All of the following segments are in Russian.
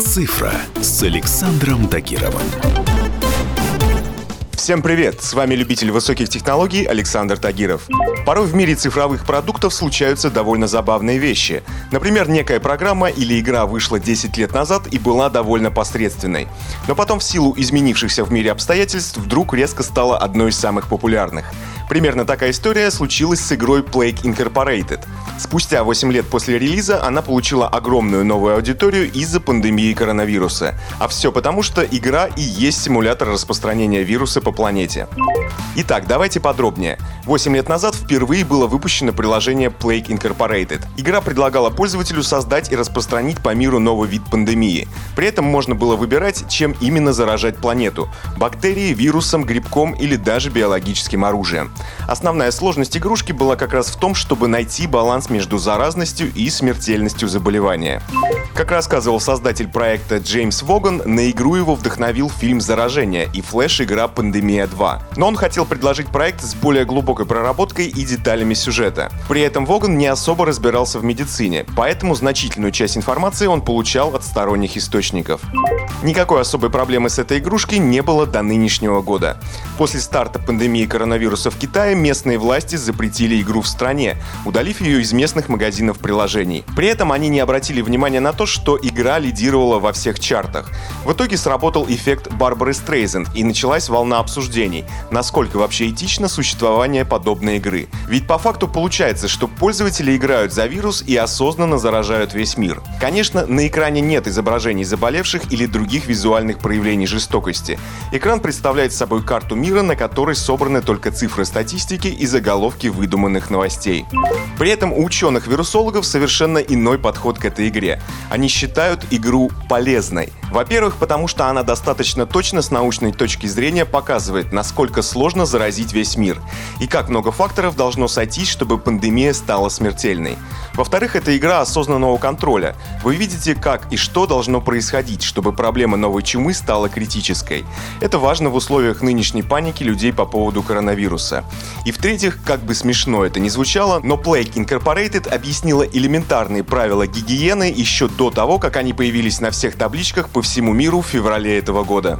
«Цифра» с Александром Тагировым. Всем привет! С вами любитель высоких технологий Александр Тагиров. Порой в мире цифровых продуктов случаются довольно забавные вещи. Например, некая программа или игра вышла 10 лет назад и была довольно посредственной. Но потом в силу изменившихся в мире обстоятельств вдруг резко стала одной из самых популярных. Примерно такая история случилась с игрой Plague Incorporated. Спустя 8 лет после релиза она получила огромную новую аудиторию из-за пандемии коронавируса. А все потому, что игра и есть симулятор распространения вируса по планете. Итак, давайте подробнее. 8 лет назад впервые было выпущено приложение Plague Incorporated. Игра предлагала пользователю создать и распространить по миру новый вид пандемии. При этом можно было выбирать, чем именно заражать планету – бактерией, вирусом, грибком или даже биологическим оружием. Основная сложность игрушки была как раз в том, чтобы найти баланс между заразностью и смертельностью заболевания. Как рассказывал создатель проекта Джеймс Воган, на игру его вдохновил фильм «Заражение» и флеш-игра «Пандемия 2». Но он хотел предложить проект с более глубокой проработкой и деталями сюжета. При этом Воган не особо разбирался в медицине, поэтому значительную часть информации он получал от сторонних источников. Никакой особой проблемы с этой игрушкой не было до нынешнего года. После старта пандемии коронавируса в Китае местные власти запретили игру в стране, удалив ее из местных магазинов приложений. При этом они не обратили внимания на то, что игра лидировала во всех чартах. В итоге сработал эффект Барбары Стрейзен и началась волна обсуждений, насколько вообще этично существование подобной игры. Ведь по факту получается, что пользователи играют за вирус и осознанно заражают весь мир. Конечно, на экране нет изображений заболевших или других визуальных проявлений жестокости. Экран представляет собой карту мира, на которой собраны только цифры статистики и заголовки выдуманных новостей. При этом у ученых-вирусологов совершенно иной подход к этой игре. Они считают игру полезной. Во-первых, потому что она достаточно точно с научной точки зрения показывает, насколько сложно заразить весь мир и как много факторов должно сойтись, чтобы пандемия стала смертельной. Во-вторых, это игра осознанного контроля. Вы видите, как и что должно происходить, чтобы проблема новой чумы стала критической. Это важно в условиях нынешней паники людей по поводу коронавируса. И в-третьих, как бы смешно это ни звучало, но Plague Incorporated объяснила элементарные правила гигиены еще до того, как они появились на всех табличках по всему миру в феврале этого года.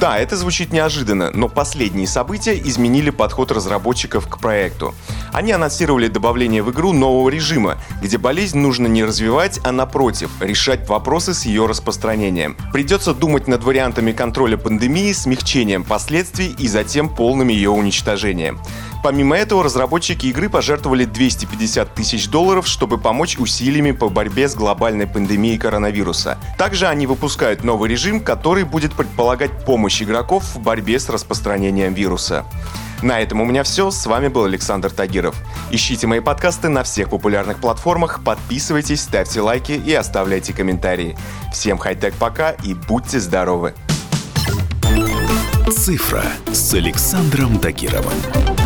Да, это звучит неожиданно, но последние события изменили подход разработчиков к проекту. Они анонсировали добавление в игру нового режима, где болезнь нужно не развивать, а напротив, решать вопросы с ее распространением. Придется думать над вариантами контроля пандемии, смягчением последствий и затем полным ее уничтожением. Помимо этого, разработчики игры пожертвовали 250 тысяч долларов, чтобы помочь усилиями по борьбе с глобальной пандемией коронавируса. Также они выпускают новый режим, который будет предполагать помощь игроков в борьбе с распространением вируса. На этом у меня все. С вами был Александр Тагиров. Ищите мои подкасты на всех популярных платформах, подписывайтесь, ставьте лайки и оставляйте комментарии. Всем хай-тек пока и будьте здоровы! «Цифра» с Александром Тагировым.